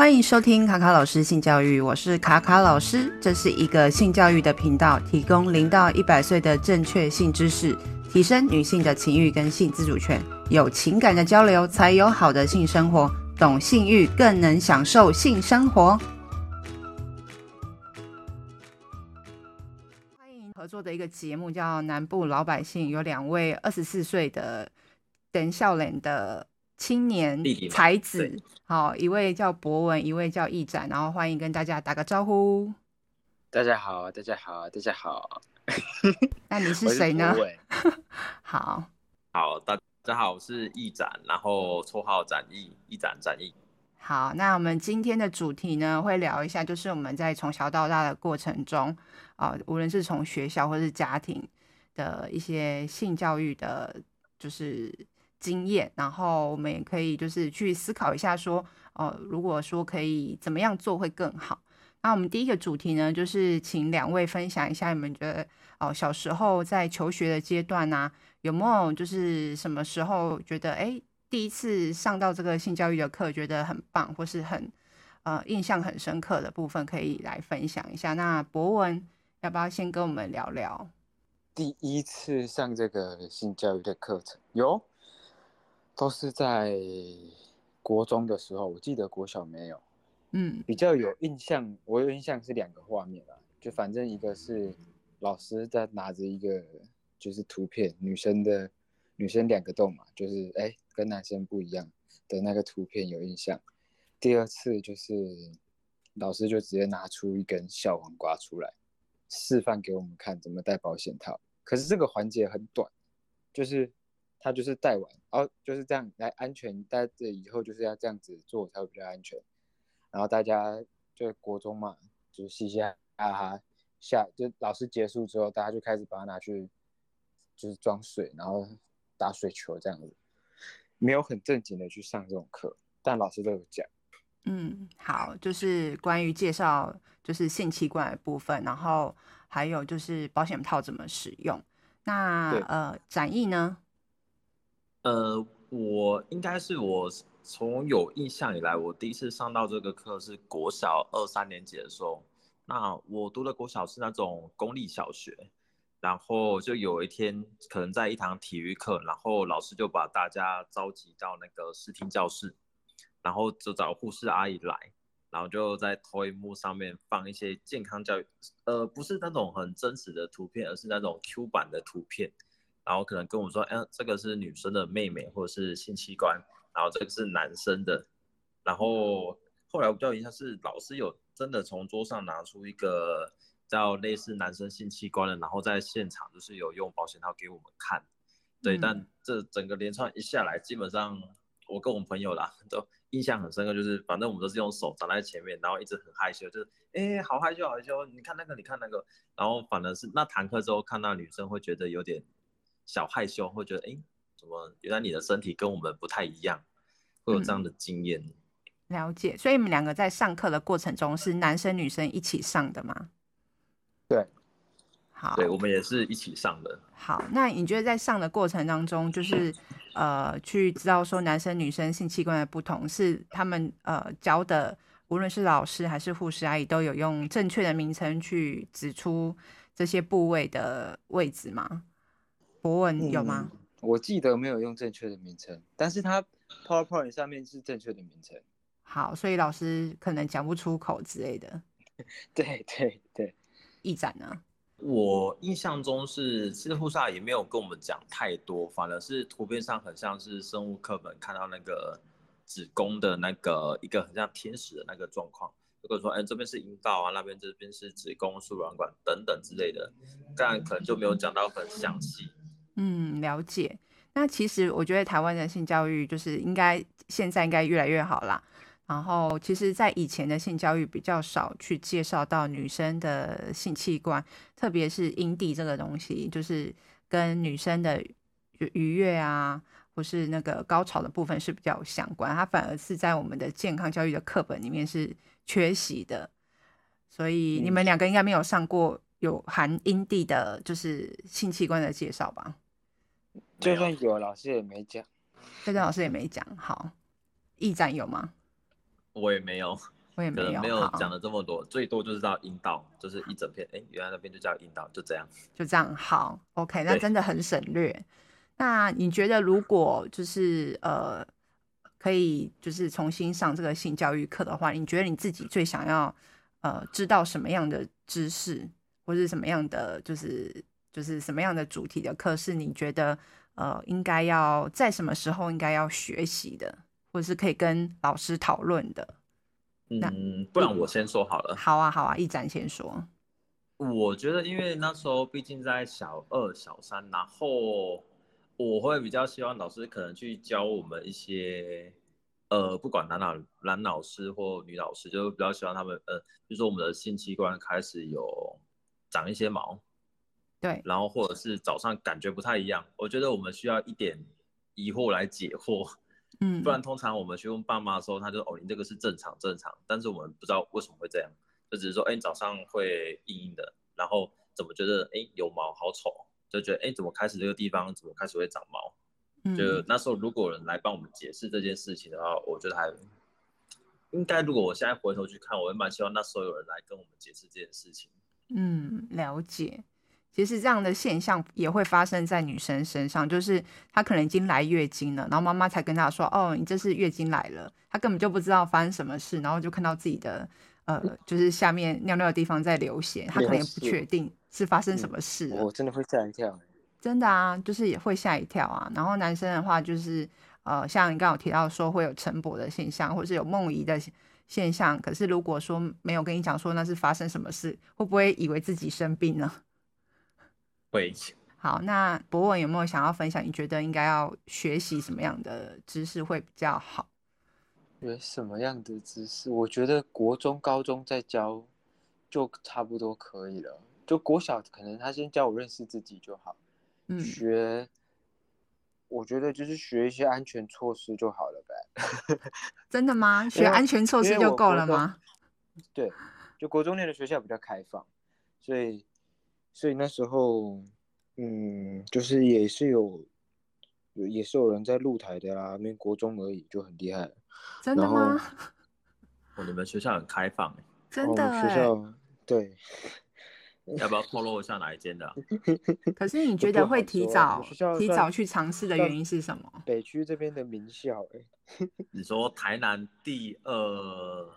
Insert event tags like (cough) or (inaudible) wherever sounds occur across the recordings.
欢迎收听卡卡老师性教育，我是卡卡老师，这是一个性教育的频道，提供零到一百岁的正确性知识，提升女性的情欲跟性自主权，有情感的交流才有好的性生活，懂性欲更能享受性生活。欢迎合作的一个节目叫《南部老百姓》，有两位二十四岁的等笑脸的。青年才子，好，一位叫博文，一位叫易展，然后欢迎跟大家打个招呼。大家好，大家好，大家好。(laughs) 那你是谁呢？(laughs) 好，好，大家好，我是易展，然后绰号展易，易展展易。好，那我们今天的主题呢，会聊一下，就是我们在从小到大的过程中，啊、呃，无论是从学校或是家庭的一些性教育的，就是。经验，然后我们也可以就是去思考一下，说，呃，如果说可以怎么样做会更好。那我们第一个主题呢，就是请两位分享一下，你们觉得，哦、小时候在求学的阶段呢、有没有就是什么时候觉得，哎，第一次上到这个性教育的课，觉得很棒，或是很，呃，印象很深刻的部分，可以来分享一下。那博文要不要先跟我们聊聊？第一次上这个性教育的课程有？都是在国中的时候，我记得国小没有。嗯，比较有印象，我有印象是两个画面啊，就反正一个是老师在拿着一个就是图片，女生的女生两个洞嘛，就是哎跟男生不一样的那个图片有印象。第二次就是老师就直接拿出一根小黄瓜出来，示范给我们看怎么戴保险套。可是这个环节很短，就是。他就是戴完，然后就是这样来安全，在这以后就是要这样子做才会比较安全。然后大家就国中嘛，就嘻嘻哈哈，下就老师结束之后，大家就开始把它拿去，就是装水，然后打水球这样子，没有很正经的去上这种课，但老师都有讲。嗯，好，就是关于介绍就是性器官的部分，然后还有就是保险套怎么使用。那呃，展翼呢？呃，我应该是我从有印象以来，我第一次上到这个课是国小二三年级的时候。那我读的国小是那种公立小学，然后就有一天可能在一堂体育课，然后老师就把大家召集到那个视听教室，然后就找护士阿姨来，然后就在投影幕上面放一些健康教育，呃，不是那种很真实的图片，而是那种 Q 版的图片。然后可能跟我说，哎、欸，这个是女生的妹妹或者是性器官，然后这个是男生的。然后后来我比较印象是老师有真的从桌上拿出一个叫类似男生性器官的，然后在现场就是有用保险套给我们看。对，嗯、但这整个连串一下来，基本上我跟我们朋友啦都印象很深刻，就是反正我们都是用手挡在前面，然后一直很害羞，就是哎、欸，好害羞，好害羞，你看那个，你看那个。然后反而是那堂课之后看到女生会觉得有点。小害羞，会觉得哎，怎么原来你的身体跟我们不太一样，会有这样的经验。嗯，了解，所以你们两个在上课的过程中是男生女生一起上的吗？对，好，对，我们也是一起上的。好，那你觉得在上的过程当中，就是呃，去知道说男生女生性器官的不同，是他们呃教的，无论是老师还是护士阿姨，都有用正确的名称去指出这些部位的位置吗？博文有吗？嗯，我记得没有用正确的名称，但是它 PowerPoint 上面是正确的名称。好，所以老师可能讲不出口之类的。对 (laughs) 对对。义展呢？我印象中是，其实护士也没有跟我们讲太多，反而是图片上很像是生物课本看到那个子宫的那个一个很像天使的那个状况。如果说，哎，这边是阴道啊，那边这边是子宫、输卵管等等之类的，但可能就没有讲到很详细。嗯，了解。那其实我觉得台湾的性教育就是应该现在应该越来越好啦。然后其实，在以前的性教育比较少去介绍到女生的性器官，特别是阴蒂这个东西，就是跟女生的愉悦啊，或是那个高潮的部分是比较相关。它反而是在我们的健康教育的课本里面是缺席的。所以你们两个应该没有上过有含阴蒂的，就是性器官的介绍吧？就算有，老师也没讲。就算老师也没讲。好，驿站有吗？我也没有，我也没有，没有讲了这么多，最多就是到阴道，就是一整片，哎，原来那边就叫阴道，就这样，就这样。好，OK，那真的很省略。那你觉得，如果就是呃，可以就是重新上这个性教育课的话，你觉得你自己最想要呃知道什么样的知识，或是什么样的就是就是什么样的主题的课，是你觉得呃应该要在什么时候应该要学习的，或者是可以跟老师讨论的？嗯，不然我先说好了。好啊，好啊，一展先说。我觉得，因为那时候毕竟在小二、小三，然后。我会比较希望老师可能去教我们一些，呃，不管男老男老师或女老师，就比较希望他们，呃，就是说我们的性器官开始有长一些毛，对，然后或者是早上感觉不太一样，我觉得我们需要一点疑惑来解惑，嗯，(laughs) 不然通常我们去问爸妈的时候，他就哦，你这个是正常正常，但是我们不知道为什么会这样，就只是说，哎，你早上会硬硬的，然后怎么觉得，哎，有毛好丑。就觉得哎，怎么开始这个地方怎么开始会长毛？嗯，就那时候如果有人来帮我们解释这件事情的话，我觉得还应该。如果我现在回头去看，我也蛮希望那时候有人来跟我们解释这件事情。嗯，了解。其实这样的现象也会发生在女生身上，就是她可能已经来月经了，然后妈妈才跟她说：“哦，你这是月经来了。”她根本就不知道发生什么事，然后就看到自己的呃，就是下面尿尿的地方在流血，她可能也不确定。是发生什么事了？我真的会吓一跳。真的啊，就是也会吓一跳啊。然后男生的话，就是呃，像你刚刚有提到说会有晨勃的现象，或者是有梦遗的现象。可是如果说没有跟你讲说那是发生什么事，会不会以为自己生病呢？(laughs) 会。(laughs) 好，那博文有没有想要分享？你觉得应该要学习什么样的知识会比较好？学什么样的知识？我觉得国中、高中在教就差不多可以了。就国小可能他先教我认识自己就好，嗯，学，我觉得就是学一些安全措施就好了呗。(laughs) 真的吗？学安全措施就够了吗？对，就国中念的学校比较开放，所以所以那时候，嗯，就是也是有，也是有人在露台的啦，那国中而已就很厉害。真的吗？哦，你们学校很开放，真的，学校对。要不要透露一下哪一间的啊？(laughs) 可是你觉得会提早提早去尝试的原因是什么？北区这边的名校，哎，(laughs) 你说台南第二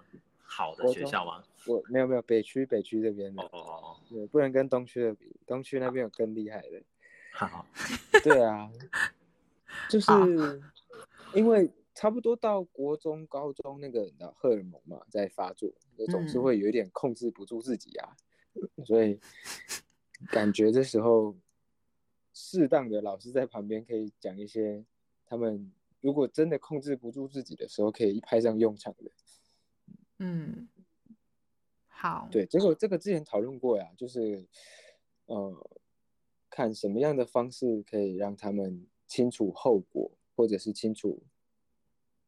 好的学校吗？我没有没有，北区北区这边的哦哦哦，对，不能跟东区的比，东区那边有更厉害的。(laughs) 好，对啊，就是因为差不多到国中、高中那个荷尔蒙嘛在发作，就总是会有一点控制不住自己啊。所以感觉这时候适当的老师在旁边可以讲一些，他们如果真的控制不住自己的时候，可以一派上用场的。嗯，好。对，结果这个之前讨论过呀，就是呃，看什么样的方式可以让他们清楚后果，或者是清楚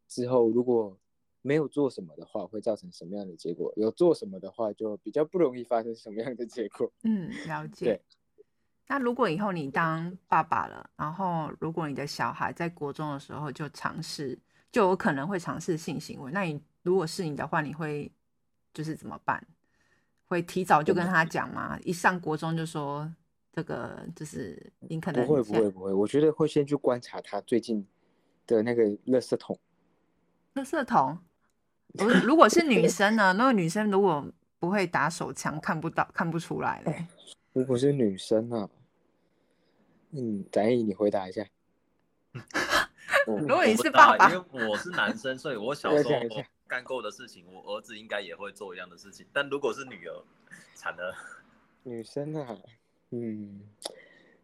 之后如果。没有做什么的话，会造成什么样的结果？有做什么的话，就比较不容易发生什么样的结果。嗯，了解。对。那如果以后你当爸爸了，然后如果你的小孩在国中的时候就尝试，就有可能会尝试性行为，那你如果是你的话，你会就是怎么办？会提早就跟他讲吗？一上国中就说这个就是你可能不会不会不会，我觉得会先去观察他最近的那个垃圾桶。垃圾桶。如果是女生呢？那个女生如果不会打手枪，看不到、看不出来嘞。如果是女生啊，嗯，展毅，你回答一下。(laughs) 如果你是爸爸，因为我是男生，所以我小时候干过的事情，我儿子应该也会做一样的事情。但如果是女儿，惨了。(laughs) 女生啊，嗯。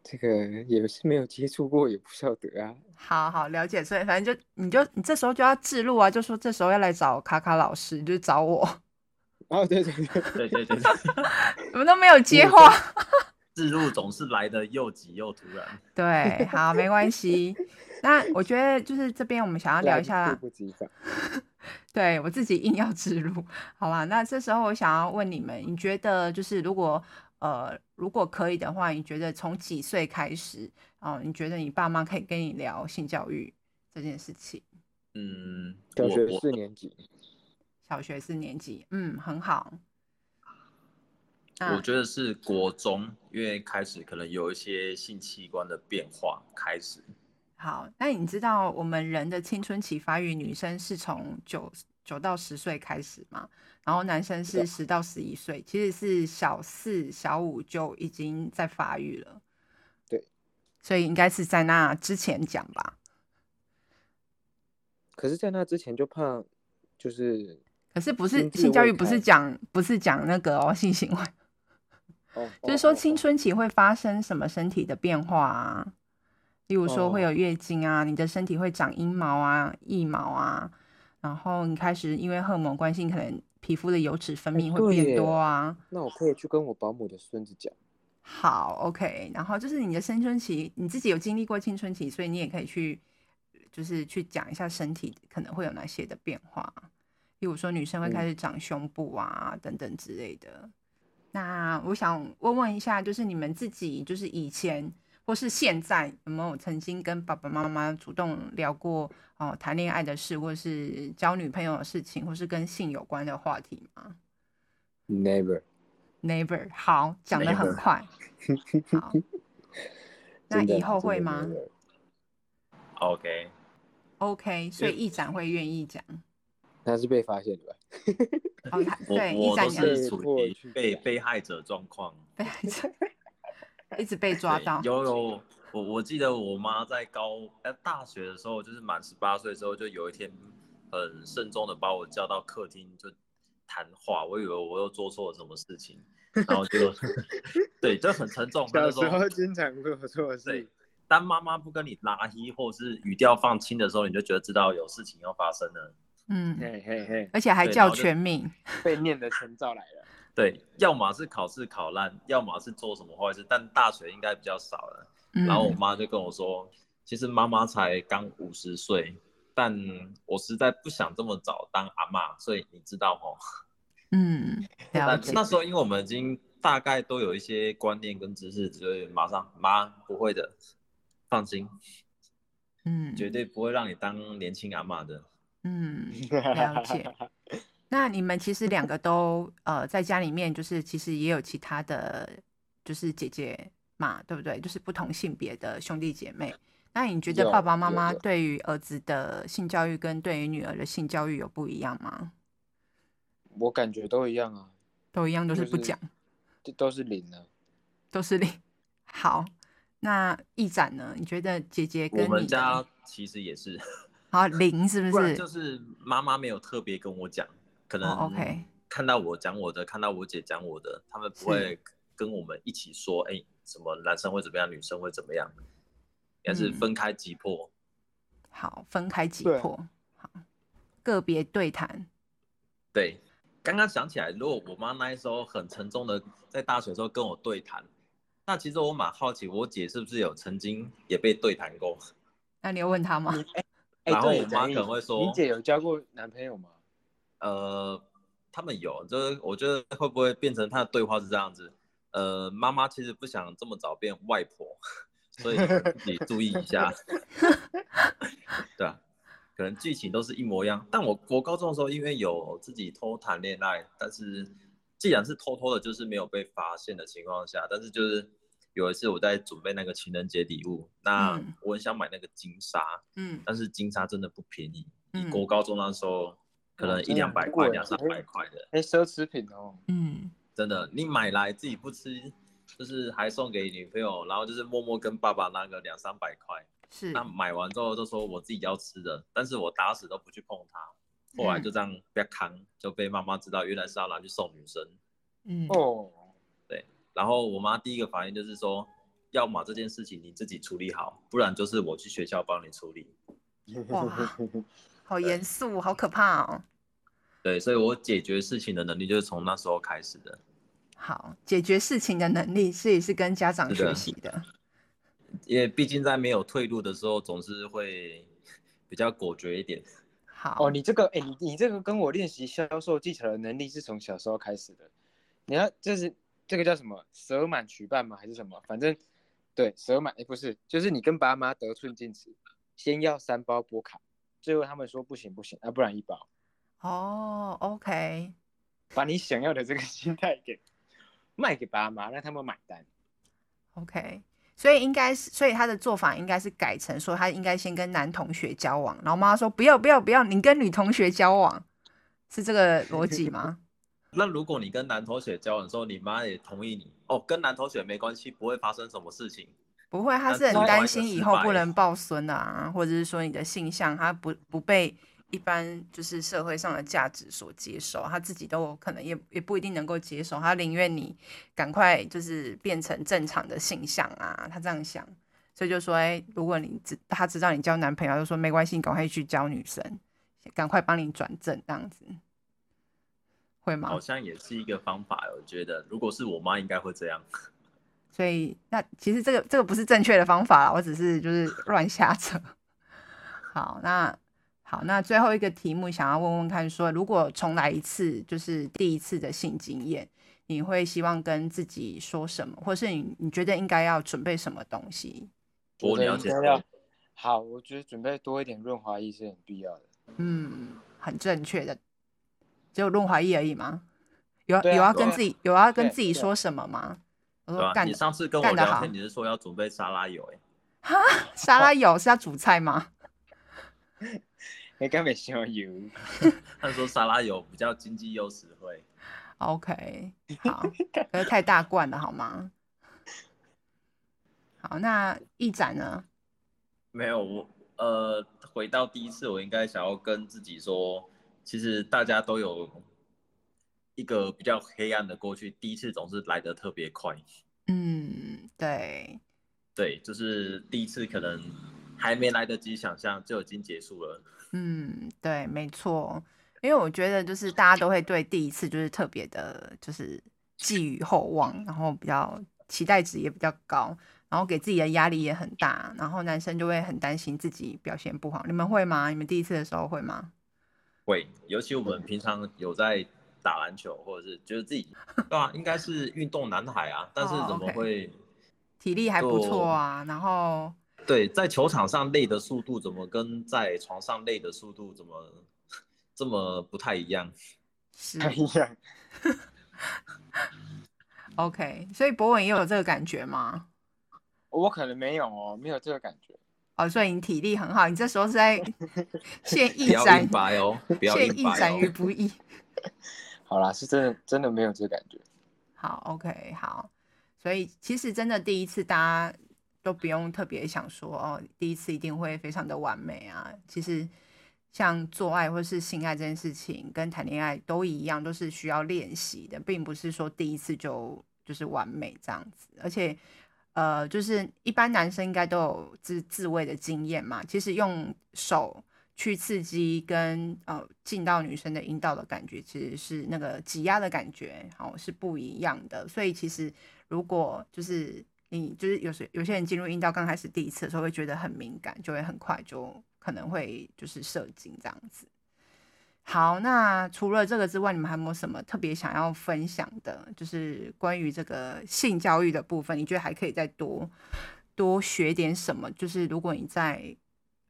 这个也是没有接触过，也不晓得啊。好好了解，所以反正就你就你这时候就要置入啊，就说这时候要来找卡卡老师，就找我。(laughs) 哦，对对对对对对，我们 (laughs) (laughs) 都没有接话。自入总是来的又急又突然。对，好，没关系。那我觉得就是这边我们想要聊一下。不及对我自己硬要置入，好吧？那这时候我想要问你们，你觉得就是如果。呃，如果可以的话，你觉得从几岁开始啊、呃？你觉得你爸妈可以跟你聊性教育这件事情？嗯，小学四年级。小学四年级，嗯，很好。我觉得是国中，因为开始可能有一些性器官的变化开始。好，那你知道我们人的青春期发育，女生是从九九到十岁开始嘛？然后男生是十到十一岁，其实是小四、小五就已经在发育了。对，所以应该是在那之前讲吧。可是，在那之前就怕，就是，可是不是性教育，不是讲不是讲那个哦性行为。哦，就是说青春期会发生什么身体的变化啊？例如说会有月经啊，你的身体会长阴毛啊、腋毛啊，然后你开始因为荷尔蒙关系，可能皮肤的油脂分泌会变多啊。那我可以去跟我保姆的孙子讲。好，OK。然后就是你的青春期，你自己有经历过青春期，所以你也可以去，就是去讲一下身体可能会有哪些的变化。例如说女生会开始长胸部啊，嗯、等等之类的。那我想问问一下，就是你们自己，就是以前或是现在，有没有曾经跟爸爸妈妈主动聊过哦，谈恋爱的事，或是交女朋友的事情，或是跟性有关的话题吗？Never，Never。好，讲的很快。(laughs) 好，那以后会吗？OK，OK，所以议长会愿意讲。他是被发现的吧？哦，对，我我都是处于被被害者状况，被害者一直被抓到。有有，我我记得我妈在高呃大学的时候，就是满十八岁的时候，就有一天很慎重的把我叫到客厅就谈话，我以为我又做错了什么事情，然后就 (laughs) 对，就很沉重。小时候经常做错事。当妈妈不跟你拉黑或是语调放轻的时候，你就觉得知道有事情要发生了。嗯，嘿嘿嘿，而且还叫全名，被念的称召来了。对，要么是考试考烂，要么是做什么坏事，但大学应该比较少了。嗯、然后我妈就跟我说，其实妈妈才刚五十岁，但我实在不想这么早当阿妈，所以你知道齁。嗯，(laughs) 但那时候因为我们已经大概都有一些观念跟知识，所以马上妈不会的，放心，嗯，绝对不会让你当年轻阿妈的。嗯，了解。那你们其实两个都呃在家里面，就是其实也有其他的就是姐姐嘛，对不对？就是不同性别的兄弟姐妹。那你觉得爸爸妈妈对于儿子的性教育跟对于女儿的性教育有不一样吗？我感觉都一样啊，都一样，都是不讲，这都是零的，都是零。好，那一展呢？你觉得姐姐跟你我们家其实也是。好零是不是？就是妈妈没有特别跟我讲，可能 OK 看到我讲我的，看到我姐讲我的，他们不会跟我们一起说，哎、欸，什么男生会怎么样，女生会怎么样，也是分开击破、嗯。好，分开击破，好，个别对谈。对，刚刚想起来，如果我妈那时候很沉重的在大学的时候跟我对谈，那其实我蛮好奇，我姐是不是有曾经也被对谈过？那你有问她吗？然后我妈可能会说：“你姐有交过男朋友吗？”呃，他们有，就是我觉得会不会变成他的对话是这样子？呃，妈妈其实不想这么早变外婆，所以你注意一下。(laughs) 对啊，可能剧情都是一模一样。但我国高中的时候，因为有自己偷谈恋爱，但是既然是偷偷的，就是没有被发现的情况下，但是就是。有一次我在准备那个情人节礼物，那我很想买那个金沙，嗯，但是金沙真的不便宜，嗯，国高中那时候可能一两百块、两三百块的，哎，奢侈品哦，嗯，真的，你买来自己不吃，就是还送给女朋友，然后就是默默跟爸爸拿个两三百块，是，那买完之后就说我自己要吃的，但是我打死都不去碰它，后来就这样被扛，就被妈妈知道原来是要拿去送女生，嗯，哦。对然后我妈第一个反应就是说，要么这件事情你自己处理好，不然就是我去学校帮你处理。哇，(laughs) 好严肃，好可怕哦。对，所以我解决事情的能力就是从那时候开始的。好，解决事情的能力是也是跟家长学习的。的因为毕竟在没有退路的时候，总是会比较果决一点。好，哦，你这个，哎，你你这个跟我练习销售技巧的能力是从小时候开始的。你要就是。这个叫什么？舍满取半吗？还是什么？反正对，舍满哎，不是，就是你跟爸妈得寸进尺，先要三包波卡，最后他们说不行不行，啊，不然医保。哦，OK，把你想要的这个心态给卖给爸妈，让他们买单。OK，所以应该是，所以他的做法应该是改成说，他应该先跟男同学交往，然后妈妈说不要不要不要，你跟女同学交往，是这个逻辑吗？(laughs) 那如果你跟男同学交往的时候，你妈也同意你哦，跟男同学没关系，不会发生什么事情。不会，他是很担心以后不能抱孙啊，或者是说你的性向他不不被一般就是社会上的价值所接受，他自己都可能也也不一定能够接受，他宁愿你赶快就是变成正常的性向啊，他这样想，所以就说，哎，如果你知他知道你交男朋友，就说没关系，你赶快去交女生，赶快帮你转正这样子，会吗？好像也是一个方法，我觉得如果是我妈，应该会这样。所以那其实这个这个不是正确的方法，我只是就是乱瞎扯。(laughs) 好，那好，那最后一个题目想要问问看说，说如果重来一次，就是第一次的性经验，你会希望跟自己说什么，或是你你觉得应该要准备什么东西？我了解。好，我觉得准备多一点润滑液是很必要的。嗯，很正确的。只有润滑液而已吗？有、啊、有要跟自己有要跟自己说什么吗？对吧？你上次跟我聊天，你是说要准备沙拉油？哎，哈，沙拉油是要煮菜吗？你根本需要油。(laughs) (laughs) 他说沙拉油比较经济又实惠。OK，好，不要太大罐了，好吗？好，那一展呢？没有，我呃，回到第一次，我应该想要跟自己说，其实大家都有。一个比较黑暗的过去，第一次总是来得特别快。嗯，对，对，就是第一次可能还没来得及想象就已经结束了。嗯，对，没错，因为我觉得就是大家都会对第一次就是特别的，就是寄予厚望，然后比较期待值也比较高，然后给自己的压力也很大，然后男生就会很担心自己表现不好。你们会吗？你们第一次的时候会吗？会，尤其我们平常有在。打篮球，或者是觉得自己 (laughs) 对啊，应该是运动男孩啊，但是怎么会、oh, okay. 体力还不错啊？然后对，在球场上累的速度怎么跟在床上累的速度怎么这么不太一样？是不一样。(laughs) OK，所以博文也有这个感觉吗？我可能没有哦，没有这个感觉。哦，所以你体力很好，你这时候是在 (laughs) 现役展哦，现役展于不义。好啦，是真的，真的没有这感觉。好，OK，好。所以其实真的第一次，大家都不用特别想说哦，第一次一定会非常的完美啊。其实像做爱或是性爱这件事情，跟谈恋爱都一样，都是需要练习的，并不是说第一次就就是完美这样子。而且，呃，就是一般男生应该都有自自慰的经验嘛。其实用手。去刺激跟呃进到女生的阴道的感觉，其实是那个挤压的感觉，好，是不一样的。所以其实如果就是你就是有些有些人进入阴道刚开始第一次的时候会觉得很敏感，就会很快就可能会就是射精这样子。好，那除了这个之外，你们还有没有什么特别想要分享的？就是关于这个性教育的部分，你觉得还可以再多多学点什么？就是如果你在。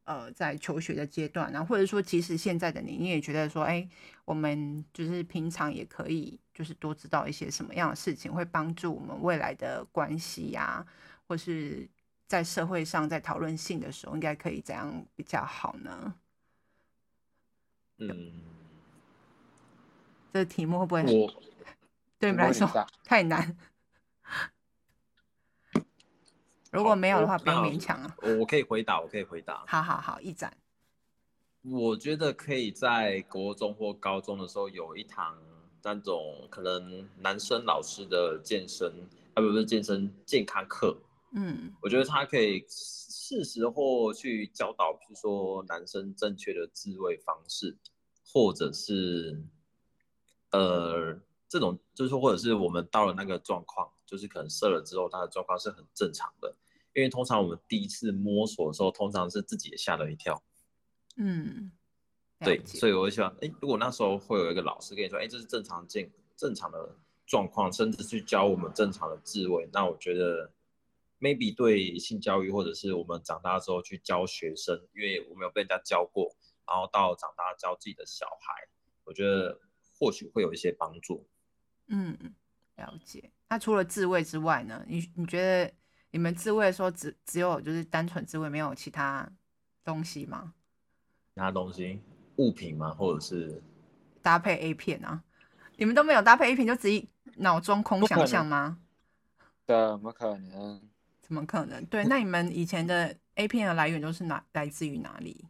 呃，在求学的阶段，然后或者说，即使现在的你，你也觉得说，哎，我们就是平常也可以，就是多知道一些什么样的事情，会帮助我们未来的关系呀、啊，或是在社会上在讨论性的时候，应该可以怎样比较好呢？嗯，这题目会不会对你们来说太难？如果没有的话，不用勉强啊。我我可以回答，我可以回答。好好好，一展。我觉得可以在国中或高中的时候有一堂那种可能男生老师的健身啊，不是健身健康课。嗯，我觉得他可以适时或去教导，比如说男生正确的自慰方式，或者是呃这种就是说，或者是我们到了那个状况，就是可能射了之后，他的状况是很正常的。因为通常我们第一次摸索的时候，通常是自己也吓了一跳。嗯，对，所以我就希望，哎，如果那时候会有一个老师跟你说，哎，这是正常健正常的状况，甚至去教我们正常的自慰，那我觉得，maybe 对性教育或者是我们长大之后去教学生，因为我没有被人家教过，然后到长大教自己的小孩，我觉得或许会有一些帮助。嗯，了解。那除了自慰之外呢？你你觉得你们自慰说只只有就是单纯自慰，没有其他东西吗？其他东西，物品吗？或者是搭配 A 片啊？你们都没有搭配 A 片，就自己脑中空想象吗？怎么可能？怎么可能？对，那你们以前的 A 片的来源都是哪来自于哪里？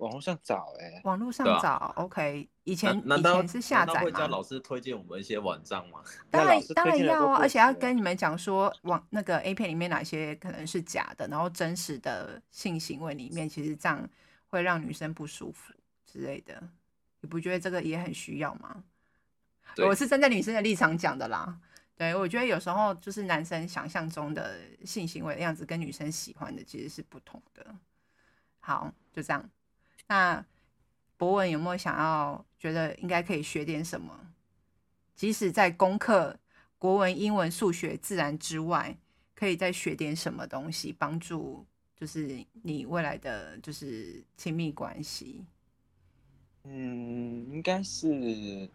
网络上找哎、欸，网络上找、啊、，OK。以前以前是下载吗？会叫老师推荐我们一些网站吗？(laughs) 当然当然要啊，而且要跟你们讲说，网那个 A 片里面哪些可能是假的，然后真实的性行为里面，其实这样会让女生不舒服之类的。你不觉得这个也很需要吗？我是站在女生的立场讲的啦。对，我觉得有时候就是男生想象中的性行为的样子，跟女生喜欢的其实是不同的。好，就这样。那博文有没有想要觉得应该可以学点什么？即使在功课、国文、英文、数学、自然之外，可以再学点什么东西，帮助就是你未来的就是亲密关系？嗯，应该是，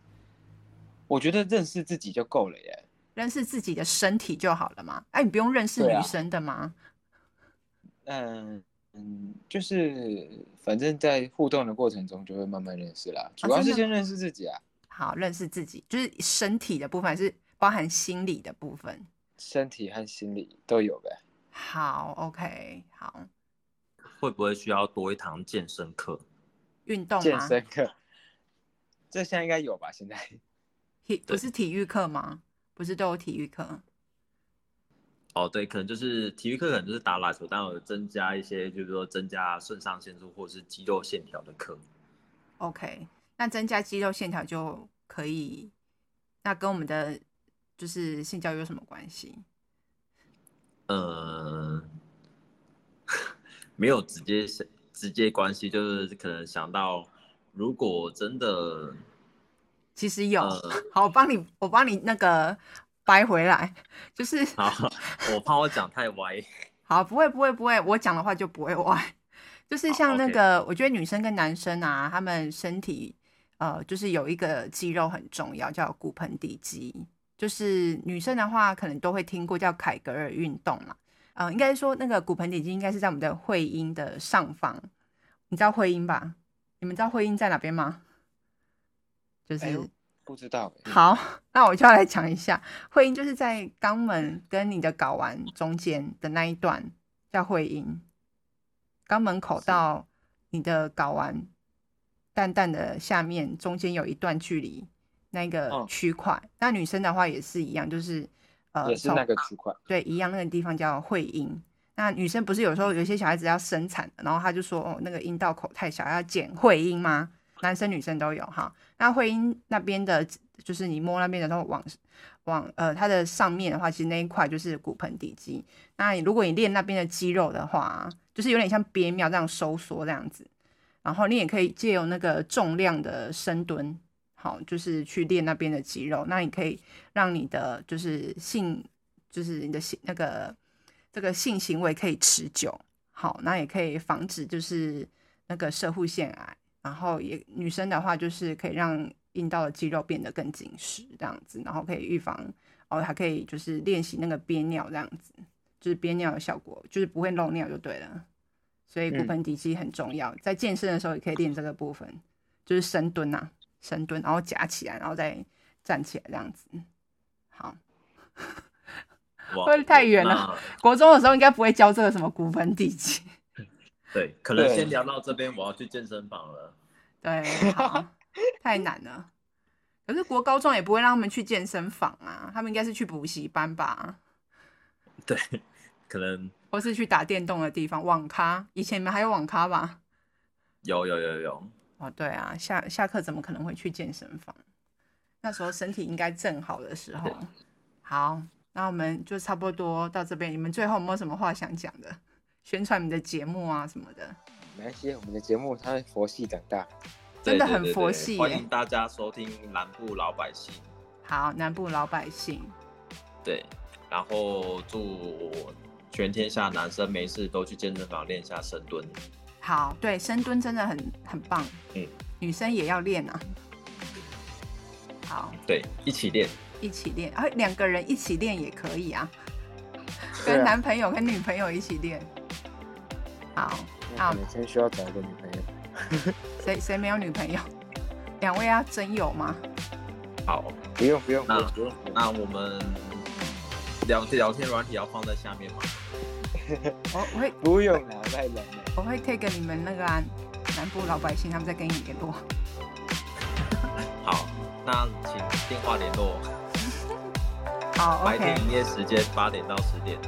我觉得认识自己就够了耶。认识自己的身体就好了嘛？哎，你不用认识女生的吗？嗯。嗯，就是反正在互动的过程中就会慢慢认识啦，主要是先认识自己啊。好，认识自己就是身体的部分，还是包含心理的部分？身体和心理都有呗。好，OK，好。会不会需要多一堂健身课？运动？健身课，这现在应该有吧？现在体不是体育课吗？不是都有体育课？哦，对，可能就是体育课，可能就是打篮球，但有增加一些，就是说增加肾上腺素或者是肌肉线条的课。OK，那增加肌肉线条就可以，那跟我们的就是性教育有什么关系？呃，(laughs) 没有直接直接关系，就是可能想到，如果真的，其实有，呃、好，我帮你，我帮你那个。掰回来，就是好，我怕我讲太歪。好，不会不会不会，我讲的话就不会歪。就是像那个，好我觉得女生跟男生啊，他们身体呃，就是有一个肌肉很重要，叫骨盆底肌。就是女生的话，可能都会听过叫凯格尔运动嘛。嗯、呃，应该说那个骨盆底肌应该是在我们的会阴的上方。你知道会阴吧？你们知道会阴在哪边吗？就是。哎不知道。好，那我就要来讲一下，会阴就是在肛门跟你的睾丸中间的那一段叫会阴，肛门口到你的睾丸蛋蛋的下面中间有一段距离，那个区块。那、嗯、女生的话也是一样，就是呃，也是那个区块，对，一样那个地方叫会阴。那女生不是有时候有些小孩子要生产，然后他就说哦，那个阴道口太小，要剪会阴吗？男生女生都有哈，那会阴那边的，就是你摸那边的时候往往呃它的上面的话，其实那一块就是骨盆底肌。那你如果你练那边的肌肉的话，就是有点像憋尿这样收缩这样子。然后你也可以借由那个重量的深蹲，好，就是去练那边的肌肉。那你可以让你的就是性，就是你的性那个这个性行为可以持久。好，那也可以防止就是那个射护腺癌。然后也女生的话，就是可以让阴道的肌肉变得更紧实，这样子，然后可以预防，哦，还可以就是练习那个憋尿，这样子，就是憋尿的效果，就是不会漏尿就对了。所以骨盆底肌很重要，在健身的时候也可以练这个部分，就是深蹲呐、啊，深蹲，然后夹起来，然后再站起来这样子。好，(laughs) 哇会太远了。(laughs) 国中的时候应该不会教这个什么骨盆底肌。对，可能先聊到这边，我要去健身房了。对，好，太难了。可是国高中也不会让他们去健身房啊，他们应该是去补习班吧？对，可能或是去打电动的地方，网咖。以前你们还有网咖吧？有有有有。哦，对啊，下下课怎么可能会去健身房？那时候身体应该正好的时候。好，那我们就差不多到这边。你们最后有没有什么话想讲的？宣传你的节目啊什么的，没关系，我们的节目它佛系长大，真的很佛系。欢迎大家收听南部老百姓。好，南部老百姓。对，然后祝全天下男生没事都去健身房练一下深蹲。好，对，深蹲真的很很棒。嗯，女生也要练啊。好，对，一起练，一起练，啊，两个人一起练也可以啊，跟男朋友跟女朋友一起练。好，好，每天需要找一个女朋友。(laughs) (laughs) 谁谁没有女朋友？两位要真有吗？好，不用不用，那不用。那我们聊聊天软体要放在下面吗？(laughs) 我我会不用了，太冷了。我会 take 你们那个啊，南部老百姓，他们在跟你联络。好，那请电话联络。好，白天营业时间八点到十点。